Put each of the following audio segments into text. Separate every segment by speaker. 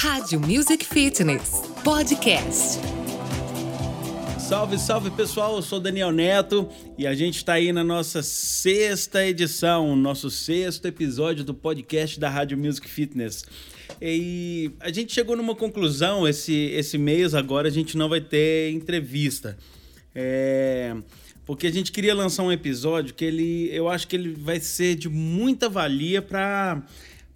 Speaker 1: Rádio Music Fitness Podcast.
Speaker 2: Salve, salve pessoal, eu sou Daniel Neto e a gente está aí na nossa sexta edição, nosso sexto episódio do podcast da Rádio Music Fitness. E a gente chegou numa conclusão esse, esse mês agora a gente não vai ter entrevista. É, porque a gente queria lançar um episódio que ele, eu acho que ele vai ser de muita valia para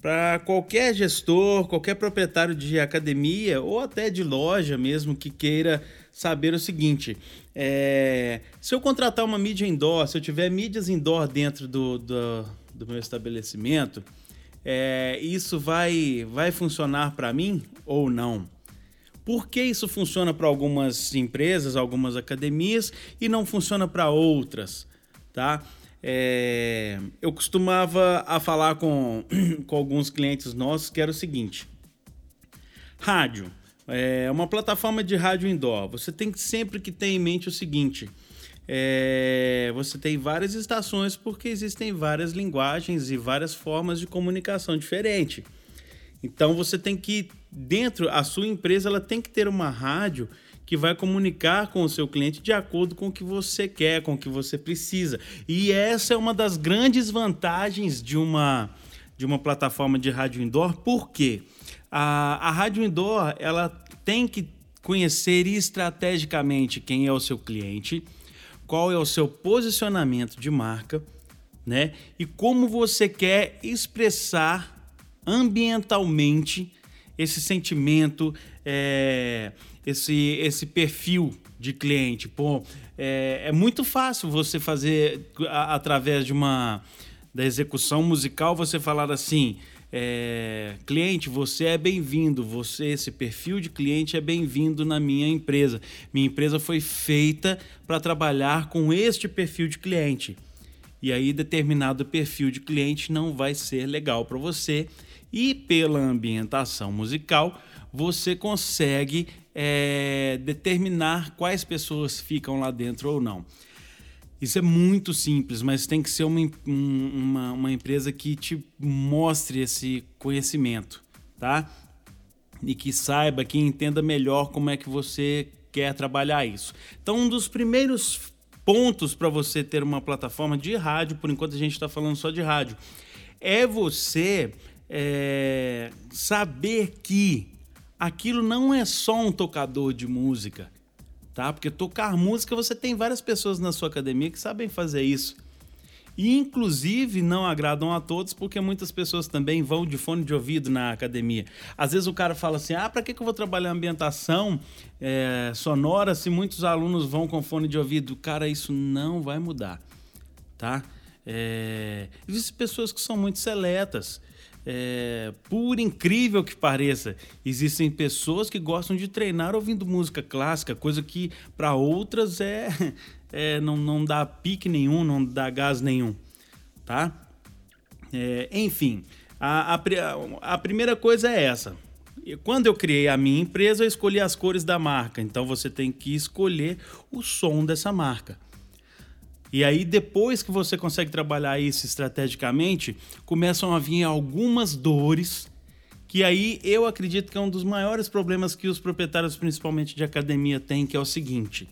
Speaker 2: para qualquer gestor, qualquer proprietário de academia ou até de loja mesmo que queira saber o seguinte: é, se eu contratar uma mídia indoor, se eu tiver mídias indoor dentro do, do, do meu estabelecimento, é, isso vai, vai funcionar para mim ou não? Por que isso funciona para algumas empresas, algumas academias e não funciona para outras, tá? É, eu costumava a falar com, com alguns clientes nossos que era o seguinte: rádio é uma plataforma de rádio indoor. Você tem que sempre que ter em mente o seguinte: é, você tem várias estações porque existem várias linguagens e várias formas de comunicação diferente. Então você tem que dentro a sua empresa ela tem que ter uma rádio que vai comunicar com o seu cliente de acordo com o que você quer, com o que você precisa. E essa é uma das grandes vantagens de uma, de uma plataforma de rádio indoor, porque a, a rádio indoor ela tem que conhecer estrategicamente quem é o seu cliente, qual é o seu posicionamento de marca, né? E como você quer expressar ambientalmente esse sentimento, é, esse, esse perfil de cliente. Pô, é, é muito fácil você fazer a, através de uma da execução musical você falar assim. É, cliente, você é bem-vindo. Você, esse perfil de cliente é bem-vindo na minha empresa. Minha empresa foi feita para trabalhar com este perfil de cliente. E aí, determinado perfil de cliente não vai ser legal para você. E pela ambientação musical, você consegue é, determinar quais pessoas ficam lá dentro ou não. Isso é muito simples, mas tem que ser uma, uma, uma empresa que te mostre esse conhecimento, tá? E que saiba, que entenda melhor como é que você quer trabalhar isso. Então, um dos primeiros pontos para você ter uma plataforma de rádio, por enquanto a gente está falando só de rádio, é você é, saber que aquilo não é só um tocador de música, tá? Porque tocar música você tem várias pessoas na sua academia que sabem fazer isso. E inclusive não agradam a todos, porque muitas pessoas também vão de fone de ouvido na academia. Às vezes o cara fala assim: ah, para que, que eu vou trabalhar ambientação é, sonora se muitos alunos vão com fone de ouvido? Cara, isso não vai mudar, tá? É, existem pessoas que são muito seletas é, por incrível que pareça, existem pessoas que gostam de treinar ouvindo música clássica, coisa que para outras é, é, não, não dá pique nenhum, não dá gás nenhum, tá? É, enfim, a, a, a primeira coisa é essa. Quando eu criei a minha empresa, eu escolhi as cores da marca. Então você tem que escolher o som dessa marca. E aí, depois que você consegue trabalhar isso estrategicamente, começam a vir algumas dores, que aí eu acredito que é um dos maiores problemas que os proprietários, principalmente de academia, têm, que é o seguinte: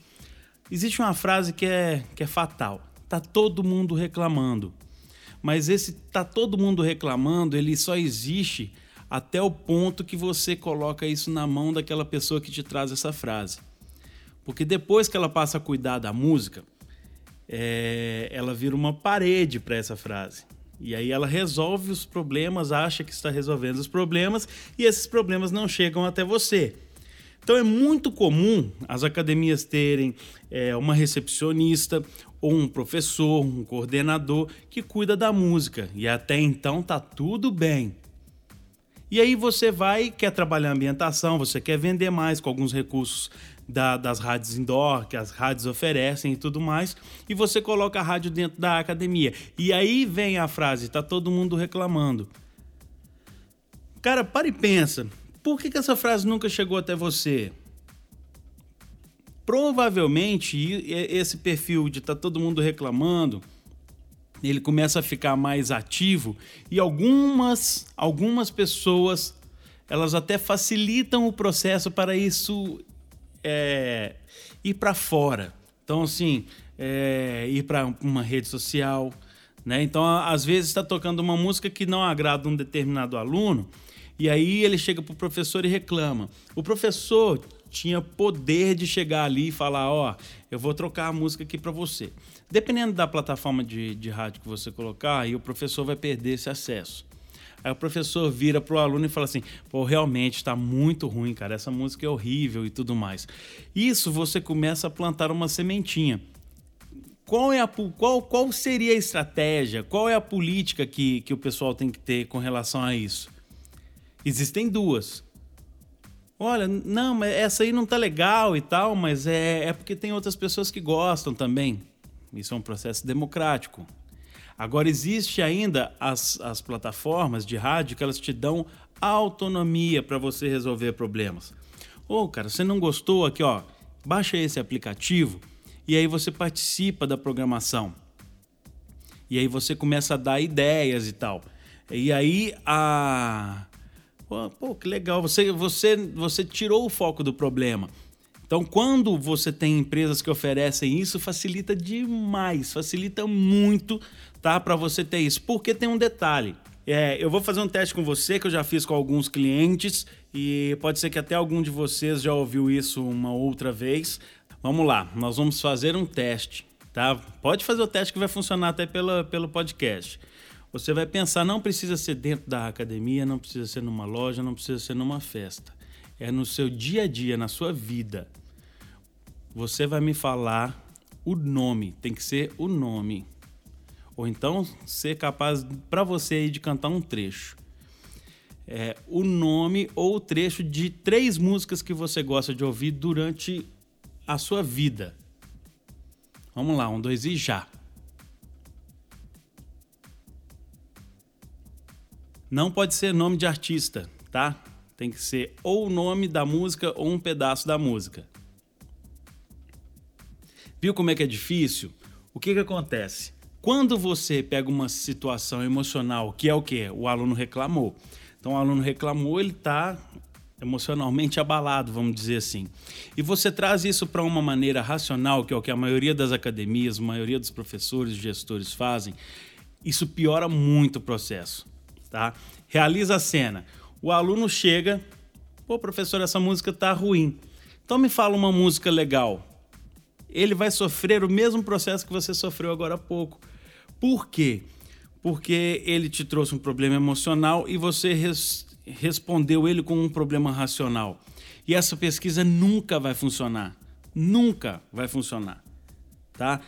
Speaker 2: existe uma frase que é, que é fatal. Tá todo mundo reclamando. Mas esse tá todo mundo reclamando, ele só existe até o ponto que você coloca isso na mão daquela pessoa que te traz essa frase. Porque depois que ela passa a cuidar da música, é, ela vira uma parede para essa frase. E aí ela resolve os problemas, acha que está resolvendo os problemas e esses problemas não chegam até você. Então é muito comum as academias terem é, uma recepcionista ou um professor, um coordenador que cuida da música e até então tá tudo bem. E aí você vai, quer trabalhar ambientação, você quer vender mais com alguns recursos da, das rádios indoor, que as rádios oferecem e tudo mais, e você coloca a rádio dentro da academia. E aí vem a frase: tá todo mundo reclamando. Cara, para e pensa. Por que, que essa frase nunca chegou até você? Provavelmente esse perfil de tá todo mundo reclamando, ele começa a ficar mais ativo e algumas algumas pessoas elas até facilitam o processo para isso é, ir para fora. Então, assim, é, ir para uma rede social. Né? Então, às vezes, está tocando uma música que não agrada um determinado aluno, e aí ele chega para o professor e reclama. O professor tinha poder de chegar ali e falar: Ó, oh, eu vou trocar a música aqui para você. Dependendo da plataforma de, de rádio que você colocar, aí o professor vai perder esse acesso. Aí o professor vira pro aluno e fala assim: pô, realmente está muito ruim, cara, essa música é horrível e tudo mais. Isso você começa a plantar uma sementinha. Qual, é a, qual, qual seria a estratégia, qual é a política que, que o pessoal tem que ter com relação a isso? Existem duas. Olha, não, mas essa aí não tá legal e tal, mas é, é porque tem outras pessoas que gostam também. Isso é um processo democrático. Agora, existe ainda as, as plataformas de rádio que elas te dão autonomia para você resolver problemas. Ô, oh, cara, você não gostou aqui, ó, baixa esse aplicativo e aí você participa da programação. E aí você começa a dar ideias e tal. E aí a pô, que legal, você você você tirou o foco do problema. Então, quando você tem empresas que oferecem isso, facilita demais, facilita muito, tá? Para você ter isso. Porque tem um detalhe. É, eu vou fazer um teste com você que eu já fiz com alguns clientes e pode ser que até algum de vocês já ouviu isso uma outra vez. Vamos lá, nós vamos fazer um teste, tá? Pode fazer o teste que vai funcionar até pela, pelo podcast. Você vai pensar, não precisa ser dentro da academia, não precisa ser numa loja, não precisa ser numa festa. É no seu dia a dia, na sua vida você vai me falar o nome, tem que ser o nome. Ou então ser capaz para você aí de cantar um trecho. É, o nome ou o trecho de três músicas que você gosta de ouvir durante a sua vida. Vamos lá, um, dois e já. Não pode ser nome de artista, tá? Tem que ser ou o nome da música ou um pedaço da música. Viu como é que é difícil? O que, que acontece? Quando você pega uma situação emocional, que é o que? O aluno reclamou. Então, o aluno reclamou, ele está emocionalmente abalado, vamos dizer assim. E você traz isso para uma maneira racional, que é o que a maioria das academias, a maioria dos professores e gestores fazem, isso piora muito o processo. Tá? Realiza a cena. O aluno chega, pô, professor, essa música tá ruim. Então me fala uma música legal ele vai sofrer o mesmo processo que você sofreu agora há pouco. Por quê? Porque ele te trouxe um problema emocional e você res respondeu ele com um problema racional. E essa pesquisa nunca vai funcionar. Nunca vai funcionar. Tá?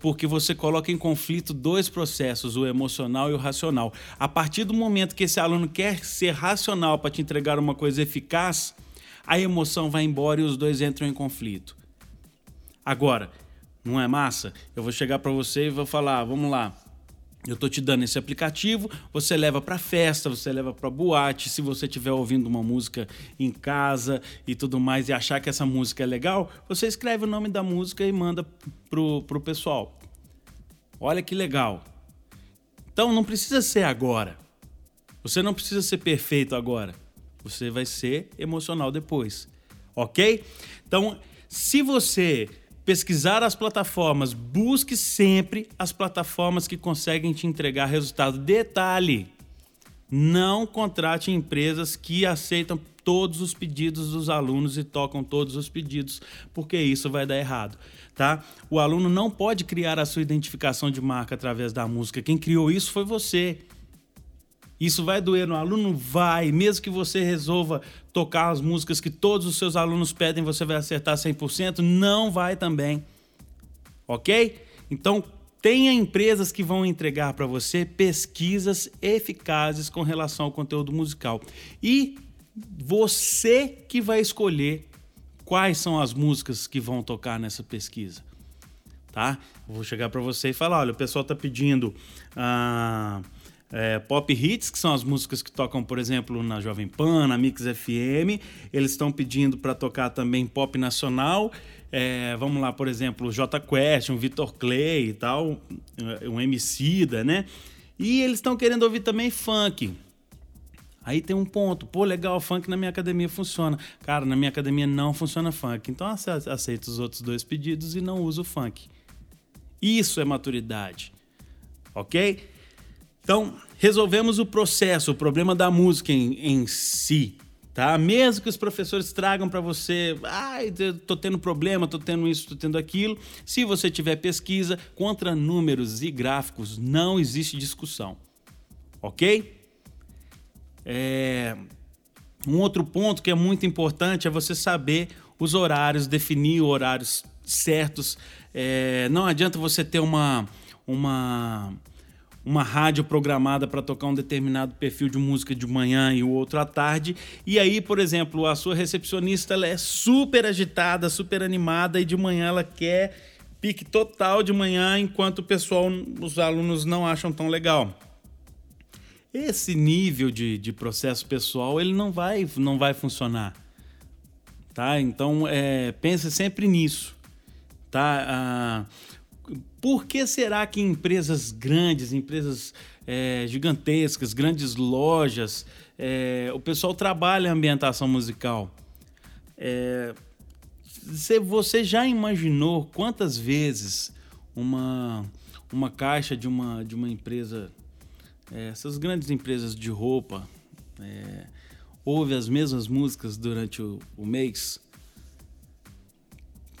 Speaker 2: Porque você coloca em conflito dois processos, o emocional e o racional. A partir do momento que esse aluno quer ser racional para te entregar uma coisa eficaz, a emoção vai embora e os dois entram em conflito. Agora, não é massa? Eu vou chegar para você e vou falar, vamos lá. Eu tô te dando esse aplicativo, você leva para festa, você leva para boate, se você estiver ouvindo uma música em casa e tudo mais e achar que essa música é legal, você escreve o nome da música e manda pro, pro pessoal. Olha que legal. Então não precisa ser agora. Você não precisa ser perfeito agora. Você vai ser emocional depois. OK? Então, se você pesquisar as plataformas, busque sempre as plataformas que conseguem te entregar resultado. Detalhe: não contrate empresas que aceitam todos os pedidos dos alunos e tocam todos os pedidos, porque isso vai dar errado, tá? O aluno não pode criar a sua identificação de marca através da música. Quem criou isso foi você. Isso vai doer no aluno? Vai. Mesmo que você resolva tocar as músicas que todos os seus alunos pedem, você vai acertar 100%? Não vai também. Ok? Então, tenha empresas que vão entregar para você pesquisas eficazes com relação ao conteúdo musical. E você que vai escolher quais são as músicas que vão tocar nessa pesquisa. Tá? vou chegar para você e falar: olha, o pessoal está pedindo. Ah, é, pop hits, que são as músicas que tocam, por exemplo, na Jovem Pan, na Mix FM. Eles estão pedindo para tocar também pop nacional. É, vamos lá, por exemplo, J Quest, um Vitor Clay e tal, um Emicida, né? E eles estão querendo ouvir também funk. Aí tem um ponto, pô, legal, funk na minha academia funciona. Cara, na minha academia não funciona funk. Então aceita os outros dois pedidos e não usa o funk. Isso é maturidade. Ok? Então, resolvemos o processo, o problema da música em, em si. Tá? Mesmo que os professores tragam para você, ai, ah, tô tendo problema, tô tendo isso, tô tendo aquilo. Se você tiver pesquisa contra números e gráficos, não existe discussão. Ok? É... Um outro ponto que é muito importante é você saber os horários, definir horários certos. É... Não adianta você ter uma, uma uma rádio programada para tocar um determinado perfil de música de manhã e o outro à tarde. E aí, por exemplo, a sua recepcionista ela é super agitada, super animada e de manhã ela quer pique total de manhã, enquanto o pessoal, os alunos não acham tão legal. Esse nível de, de processo pessoal ele não vai, não vai funcionar. Tá? Então, é, pense sempre nisso. Tá? Ah, por que será que empresas grandes, empresas é, gigantescas, grandes lojas, é, o pessoal trabalha a ambientação musical? É, você já imaginou quantas vezes uma, uma caixa de uma, de uma empresa, é, essas grandes empresas de roupa, é, ouve as mesmas músicas durante o, o mês?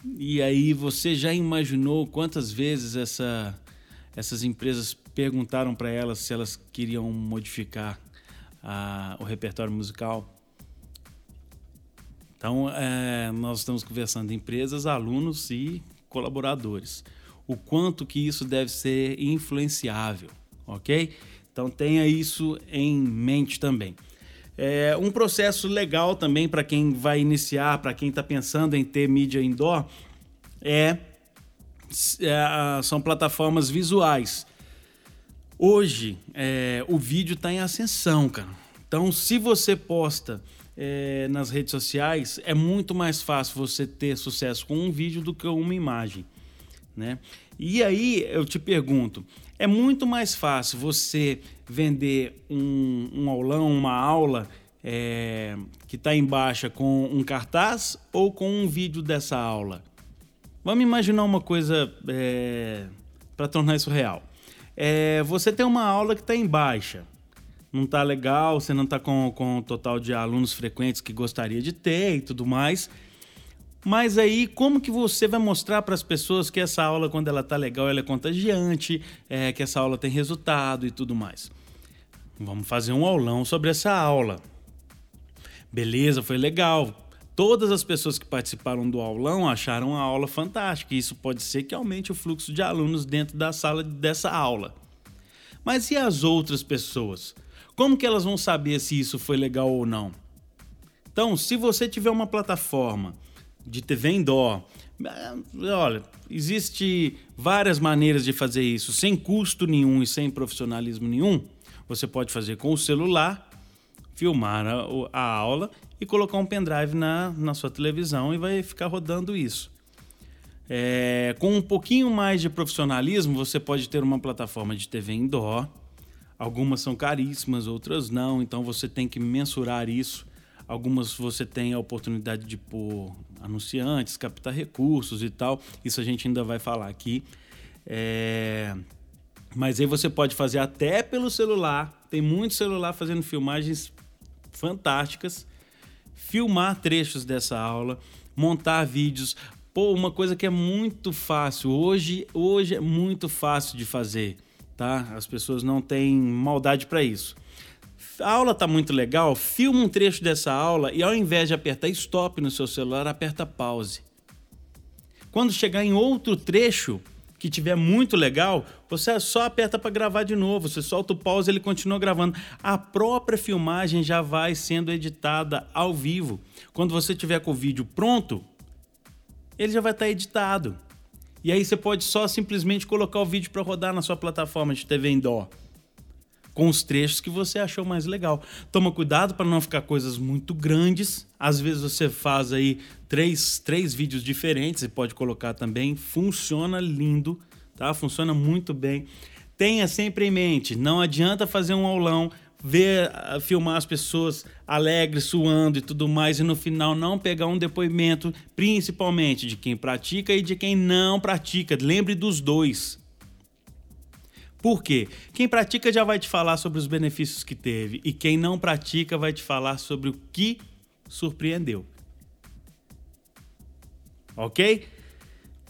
Speaker 2: E aí você já imaginou quantas vezes essa, essas empresas perguntaram para elas se elas queriam modificar a, o repertório musical? Então, é, nós estamos conversando empresas, alunos e colaboradores. O quanto que isso deve ser influenciável, ok? Então tenha isso em mente também. É um processo legal também para quem vai iniciar, para quem está pensando em ter mídia indoor, é, é são plataformas visuais. Hoje, é, o vídeo está em ascensão, cara. Então, se você posta é, nas redes sociais, é muito mais fácil você ter sucesso com um vídeo do que uma imagem, né? E aí eu te pergunto, é muito mais fácil você vender um, um aulão, uma aula é, que está em baixa com um cartaz ou com um vídeo dessa aula? Vamos imaginar uma coisa é, para tornar isso real. É, você tem uma aula que está em baixa, não está legal, você não está com, com o total de alunos frequentes que gostaria de ter e tudo mais. Mas aí, como que você vai mostrar para as pessoas que essa aula, quando ela tá legal, ela é contagiante, é, que essa aula tem resultado e tudo mais? Vamos fazer um aulão sobre essa aula. Beleza, foi legal. Todas as pessoas que participaram do aulão acharam a aula fantástica. Isso pode ser que aumente o fluxo de alunos dentro da sala dessa aula. Mas e as outras pessoas? Como que elas vão saber se isso foi legal ou não? Então, se você tiver uma plataforma de TV em dó. Olha, existe várias maneiras de fazer isso sem custo nenhum e sem profissionalismo nenhum. Você pode fazer com o celular, filmar a, a aula e colocar um pendrive na, na sua televisão e vai ficar rodando isso. É, com um pouquinho mais de profissionalismo, você pode ter uma plataforma de TV em dó. Algumas são caríssimas, outras não, então você tem que mensurar isso. Algumas você tem a oportunidade de pôr anunciantes, captar recursos e tal. Isso a gente ainda vai falar aqui. É... Mas aí você pode fazer até pelo celular. Tem muito celular fazendo filmagens fantásticas. Filmar trechos dessa aula, montar vídeos. Pô, uma coisa que é muito fácil. Hoje, hoje é muito fácil de fazer, tá? As pessoas não têm maldade para isso a aula está muito legal, filma um trecho dessa aula e ao invés de apertar stop no seu celular, aperta pause. Quando chegar em outro trecho que tiver muito legal, você só aperta para gravar de novo, você solta o pause e ele continua gravando. A própria filmagem já vai sendo editada ao vivo. Quando você tiver com o vídeo pronto, ele já vai estar tá editado. E aí você pode só simplesmente colocar o vídeo para rodar na sua plataforma de TV dó com os trechos que você achou mais legal. Toma cuidado para não ficar coisas muito grandes. Às vezes você faz aí três, três vídeos diferentes e pode colocar também. Funciona lindo, tá? Funciona muito bem. Tenha sempre em mente, não adianta fazer um aulão, ver, ah, filmar as pessoas alegres, suando e tudo mais, e no final não pegar um depoimento, principalmente de quem pratica e de quem não pratica. Lembre dos dois. Por quê? Quem pratica já vai te falar sobre os benefícios que teve, e quem não pratica vai te falar sobre o que surpreendeu. Ok?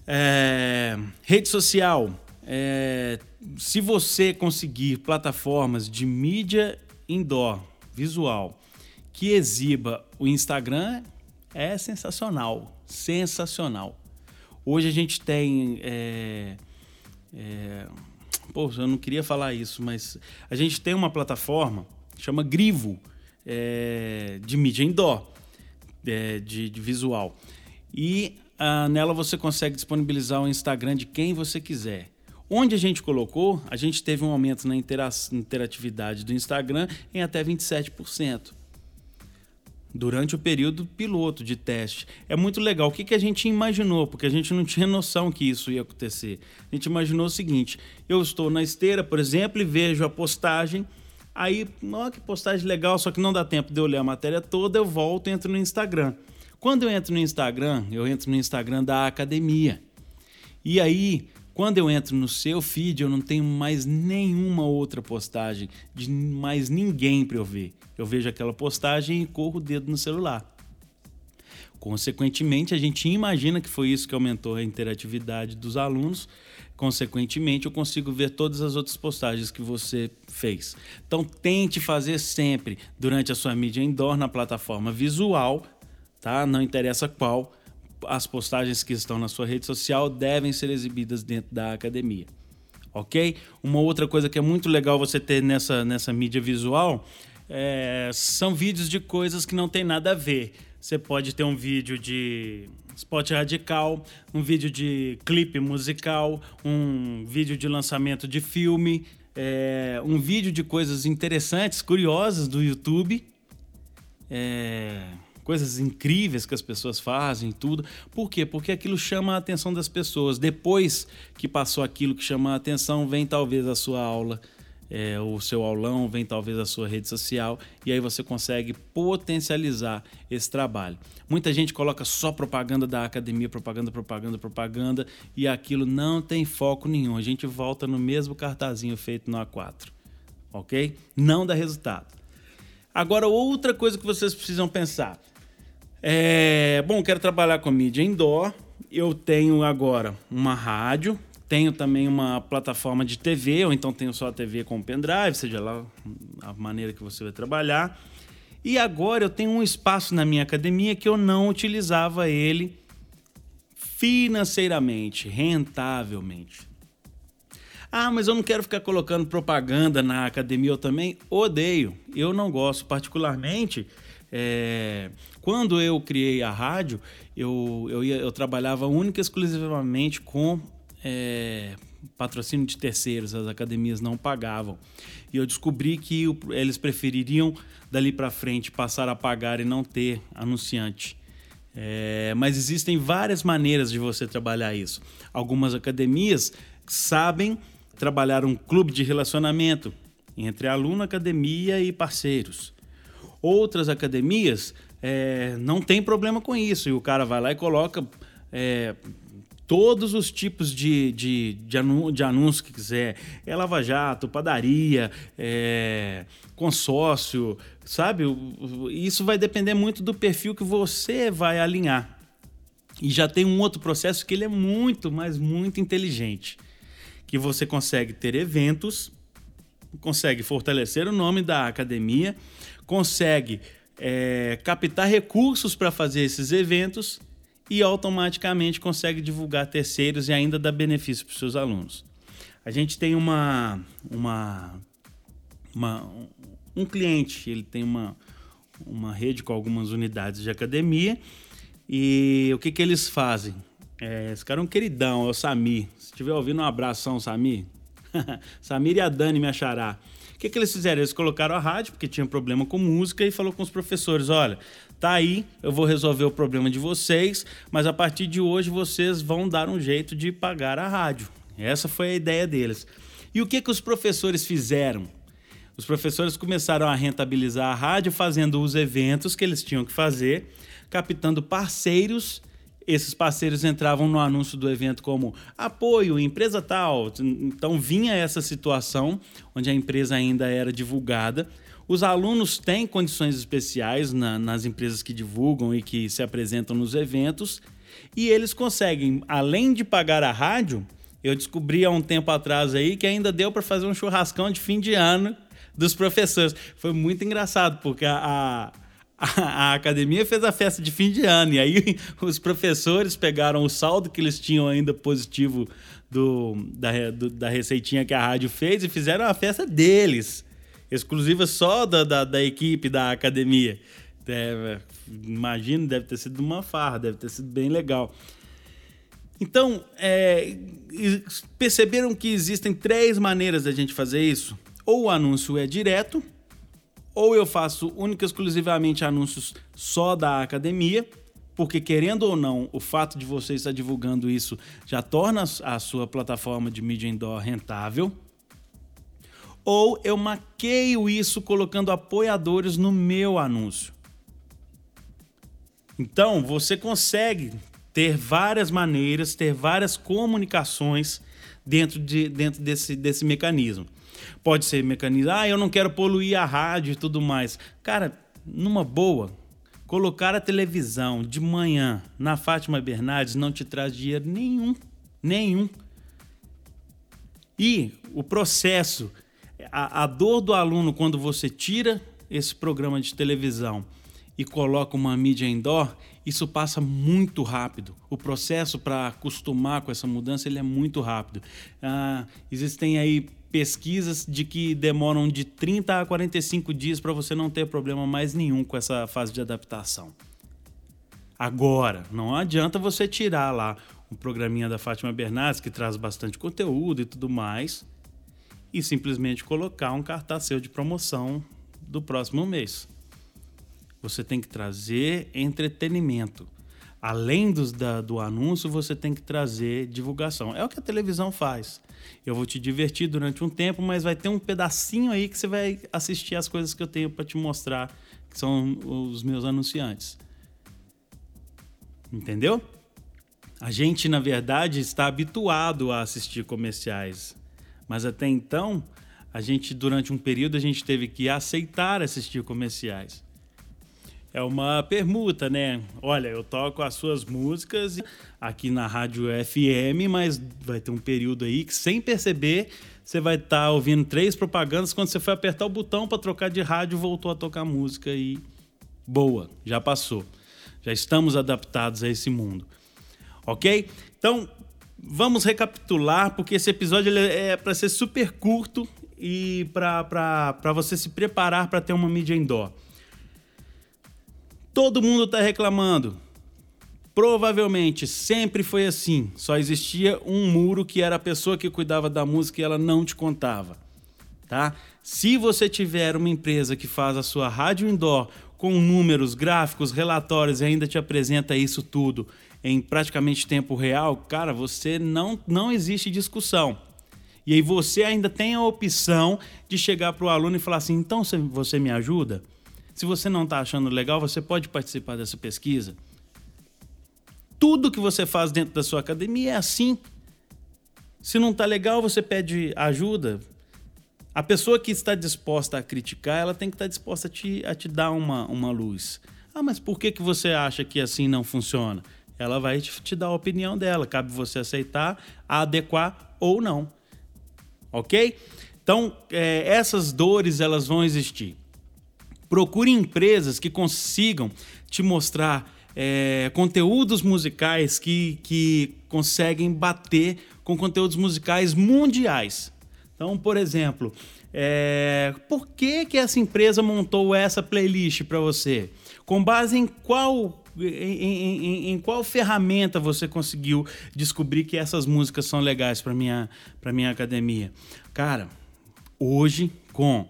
Speaker 2: É, rede social. É, se você conseguir plataformas de mídia indoor, visual, que exiba o Instagram, é sensacional. Sensacional. Hoje a gente tem. É, é, pô, eu não queria falar isso, mas a gente tem uma plataforma chama Grivo é, de mídia indoor, é, de, de, visual. E ah, nela você consegue disponibilizar o Instagram de quem você quiser. Onde a gente colocou, a gente teve um aumento na interatividade do Instagram em até 27%. Durante o período piloto de teste. É muito legal. O que, que a gente imaginou? Porque a gente não tinha noção que isso ia acontecer. A gente imaginou o seguinte: eu estou na esteira, por exemplo, e vejo a postagem. Aí, ó, que postagem legal, só que não dá tempo de eu ler a matéria toda, eu volto e entro no Instagram. Quando eu entro no Instagram, eu entro no Instagram da academia. E aí, quando eu entro no seu feed, eu não tenho mais nenhuma outra postagem de mais ninguém para eu ver. Eu vejo aquela postagem e corro o dedo no celular. Consequentemente, a gente imagina que foi isso que aumentou a interatividade dos alunos. Consequentemente, eu consigo ver todas as outras postagens que você fez. Então, tente fazer sempre durante a sua mídia indoor na plataforma visual, tá? Não interessa qual as postagens que estão na sua rede social devem ser exibidas dentro da academia. Ok? Uma outra coisa que é muito legal você ter nessa, nessa mídia visual é, são vídeos de coisas que não tem nada a ver. Você pode ter um vídeo de spot radical, um vídeo de clipe musical, um vídeo de lançamento de filme, é, um vídeo de coisas interessantes, curiosas do YouTube. É, coisas incríveis que as pessoas fazem, tudo. Por quê? Porque aquilo chama a atenção das pessoas. Depois que passou aquilo que chama a atenção, vem talvez a sua aula, é, o seu aulão, vem talvez a sua rede social, e aí você consegue potencializar esse trabalho. Muita gente coloca só propaganda da academia, propaganda, propaganda, propaganda, e aquilo não tem foco nenhum. A gente volta no mesmo cartazinho feito no A4, ok? Não dá resultado. Agora, outra coisa que vocês precisam pensar. É, bom, quero trabalhar com mídia indoor. Eu tenho agora uma rádio, tenho também uma plataforma de TV, ou então tenho só a TV com pendrive, seja lá a maneira que você vai trabalhar. E agora eu tenho um espaço na minha academia que eu não utilizava ele financeiramente, rentavelmente. Ah, mas eu não quero ficar colocando propaganda na academia, eu também odeio. Eu não gosto, particularmente. É, quando eu criei a rádio, eu, eu, ia, eu trabalhava única e exclusivamente com é, patrocínio de terceiros, as academias não pagavam. E eu descobri que o, eles prefeririam, dali para frente, passar a pagar e não ter anunciante. É, mas existem várias maneiras de você trabalhar isso. Algumas academias sabem trabalhar um clube de relacionamento entre aluno, academia e parceiros. Outras academias é, não tem problema com isso. E o cara vai lá e coloca é, todos os tipos de, de, de, anúncio, de anúncio que quiser. É Lava Jato, padaria, é, consórcio, sabe? Isso vai depender muito do perfil que você vai alinhar. E já tem um outro processo que ele é muito, mas muito inteligente. Que você consegue ter eventos, consegue fortalecer o nome da academia, consegue é, captar recursos para fazer esses eventos e automaticamente consegue divulgar terceiros e ainda dar benefício para os seus alunos. A gente tem uma, uma, uma, um cliente, ele tem uma, uma rede com algumas unidades de academia e o que, que eles fazem? É, esse cara é um queridão, é o Samir. Se estiver ouvindo, um abração, Samir. Samir e a Dani me achará. Que, que eles fizeram? Eles colocaram a rádio, porque tinha problema com música, e falou com os professores: olha, tá aí, eu vou resolver o problema de vocês, mas a partir de hoje vocês vão dar um jeito de pagar a rádio. Essa foi a ideia deles. E o que, que os professores fizeram? Os professores começaram a rentabilizar a rádio fazendo os eventos que eles tinham que fazer, captando parceiros. Esses parceiros entravam no anúncio do evento como apoio, empresa tal. Então vinha essa situação onde a empresa ainda era divulgada. Os alunos têm condições especiais na, nas empresas que divulgam e que se apresentam nos eventos, e eles conseguem, além de pagar a rádio, eu descobri há um tempo atrás aí que ainda deu para fazer um churrascão de fim de ano dos professores. Foi muito engraçado, porque a, a, a, academia fez a festa de fim de ano, e aí os professores pegaram o saldo que eles tinham ainda positivo do, da, do, da receitinha que a rádio fez e fizeram a festa deles exclusiva só da, da, da equipe da academia. Deve, imagino, deve ter sido uma farra, deve ter sido bem legal. Então, é, perceberam que existem três maneiras da gente fazer isso? Ou o anúncio é direto, ou eu faço única e exclusivamente anúncios só da academia, porque querendo ou não, o fato de você estar divulgando isso já torna a sua plataforma de mídia indoor rentável ou eu maqueio isso colocando apoiadores no meu anúncio. Então, você consegue ter várias maneiras, ter várias comunicações dentro, de, dentro desse, desse mecanismo. Pode ser mecanismo, ah, eu não quero poluir a rádio e tudo mais. Cara, numa boa, colocar a televisão de manhã na Fátima Bernardes não te traz dinheiro nenhum. Nenhum. E o processo a, a dor do aluno quando você tira esse programa de televisão e coloca uma mídia indoor, isso passa muito rápido. O processo para acostumar com essa mudança ele é muito rápido. Ah, existem aí pesquisas de que demoram de 30 a 45 dias para você não ter problema mais nenhum com essa fase de adaptação. Agora, não adianta você tirar lá o programinha da Fátima Bernardes, que traz bastante conteúdo e tudo mais, e simplesmente colocar um cartaz seu de promoção do próximo mês. Você tem que trazer entretenimento. Além dos, da, do anúncio, você tem que trazer divulgação. É o que a televisão faz. Eu vou te divertir durante um tempo, mas vai ter um pedacinho aí que você vai assistir as coisas que eu tenho para te mostrar, que são os meus anunciantes. Entendeu? A gente, na verdade, está habituado a assistir comerciais. Mas até então, a gente durante um período a gente teve que aceitar assistir comerciais. É uma permuta, né? Olha, eu toco as suas músicas aqui na rádio FM, mas vai ter um período aí que sem perceber você vai estar tá ouvindo três propagandas quando você foi apertar o botão para trocar de rádio voltou a tocar música e boa, já passou. Já estamos adaptados a esse mundo. OK? Então, vamos recapitular, porque esse episódio é para ser super curto e para você se preparar para ter uma mídia indoor. Todo mundo está reclamando. Provavelmente sempre foi assim. Só existia um muro que era a pessoa que cuidava da música e ela não te contava. Tá? Se você tiver uma empresa que faz a sua rádio indoor com números, gráficos, relatórios e ainda te apresenta isso tudo em praticamente tempo real, cara, você não, não existe discussão. E aí você ainda tem a opção de chegar para o aluno e falar assim: então você me ajuda? Se você não está achando legal, você pode participar dessa pesquisa. Tudo que você faz dentro da sua academia é assim. Se não está legal, você pede ajuda. A pessoa que está disposta a criticar, ela tem que estar tá disposta a te, a te dar uma, uma luz. Ah, mas por que, que você acha que assim não funciona? ela vai te, te dar a opinião dela. Cabe você aceitar, adequar ou não. Ok? Então, é, essas dores elas vão existir. Procure empresas que consigam te mostrar é, conteúdos musicais que, que conseguem bater com conteúdos musicais mundiais. Então, por exemplo, é, por que, que essa empresa montou essa playlist para você? Com base em qual em, em, em, qual ferramenta você conseguiu descobrir que essas músicas são legais para minha para minha academia? Cara, hoje com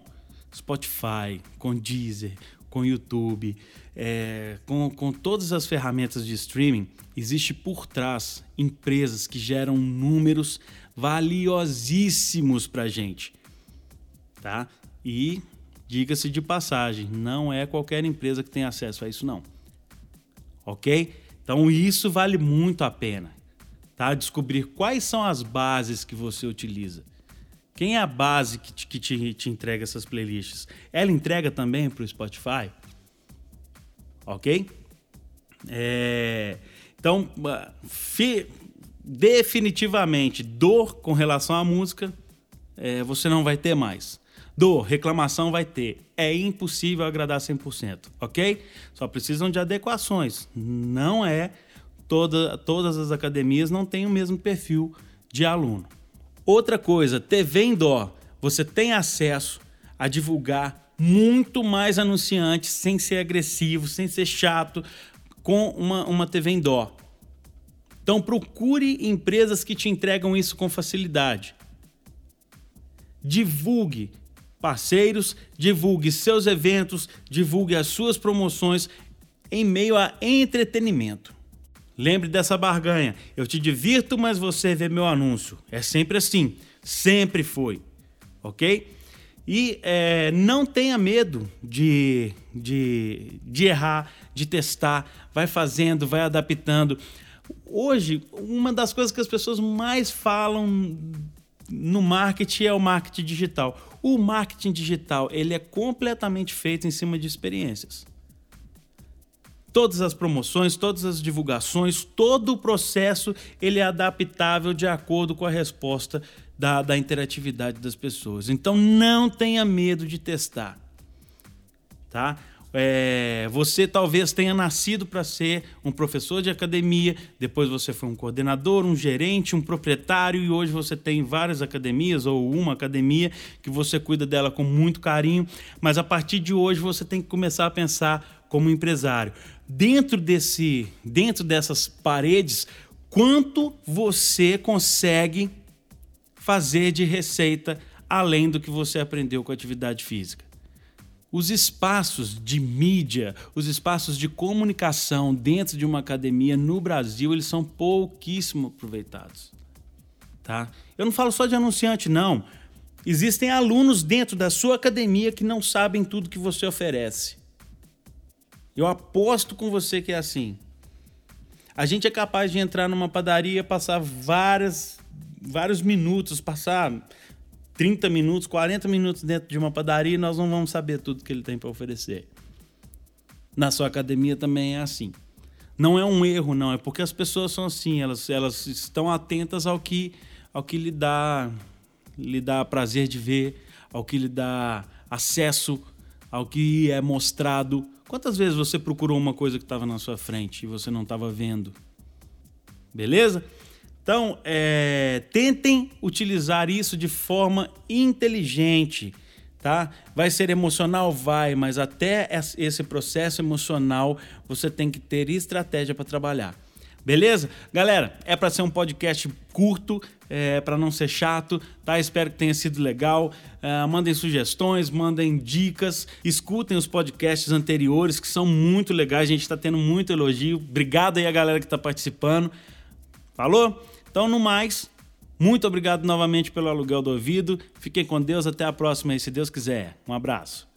Speaker 2: Spotify, com Deezer, com YouTube, é, com, com todas as ferramentas de streaming, existe por trás empresas que geram números valiosíssimos para gente, tá? E diga-se de passagem, não é qualquer empresa que tem acesso a isso não. OK? Então isso vale muito a pena, tá? Descobrir quais são as bases que você utiliza. Quem é a base que te, que te, te entrega essas playlists? Ela entrega também para o Spotify? Ok? É, então, fi, definitivamente, dor com relação à música, é, você não vai ter mais. Dor, reclamação vai ter. É impossível agradar 100%, ok? Só precisam de adequações. Não é toda, todas as academias não têm o mesmo perfil de aluno. Outra coisa, TV em dó. Você tem acesso a divulgar muito mais anunciantes sem ser agressivo, sem ser chato, com uma, uma TV em dó. Então procure empresas que te entregam isso com facilidade. Divulgue parceiros, divulgue seus eventos, divulgue as suas promoções em meio a entretenimento. Lembre dessa barganha. Eu te divirto, mas você vê meu anúncio. É sempre assim. Sempre foi. Ok? E é, não tenha medo de, de, de errar, de testar. Vai fazendo, vai adaptando. Hoje, uma das coisas que as pessoas mais falam no marketing é o marketing digital. O marketing digital ele é completamente feito em cima de experiências todas as promoções, todas as divulgações, todo o processo ele é adaptável de acordo com a resposta da, da interatividade das pessoas. Então não tenha medo de testar, tá? É, você talvez tenha nascido para ser um professor de academia, depois você foi um coordenador, um gerente, um proprietário e hoje você tem várias academias ou uma academia que você cuida dela com muito carinho, mas a partir de hoje você tem que começar a pensar como empresário dentro desse, dentro dessas paredes, quanto você consegue fazer de receita além do que você aprendeu com a atividade física. Os espaços de mídia, os espaços de comunicação dentro de uma academia no Brasil, eles são pouquíssimo aproveitados. Tá? Eu não falo só de anunciante, não. Existem alunos dentro da sua academia que não sabem tudo que você oferece. Eu aposto com você que é assim. A gente é capaz de entrar numa padaria, passar várias, vários minutos, passar 30 minutos, 40 minutos dentro de uma padaria e nós não vamos saber tudo que ele tem para oferecer. Na sua academia também é assim. Não é um erro, não, é porque as pessoas são assim, elas, elas estão atentas ao que, ao que lhe, dá, lhe dá prazer de ver, ao que lhe dá acesso, ao que é mostrado Quantas vezes você procurou uma coisa que estava na sua frente e você não estava vendo? Beleza? Então, é, tentem utilizar isso de forma inteligente, tá? Vai ser emocional? Vai, mas até esse processo emocional você tem que ter estratégia para trabalhar. Beleza? Galera, é para ser um podcast curto, é, para não ser chato, tá? Espero que tenha sido legal. Uh, mandem sugestões, mandem dicas, escutem os podcasts anteriores que são muito legais. A gente está tendo muito elogio. Obrigado aí a galera que está participando. Falou? Então, no mais, muito obrigado novamente pelo aluguel do ouvido. Fiquem com Deus. Até a próxima aí, se Deus quiser. Um abraço.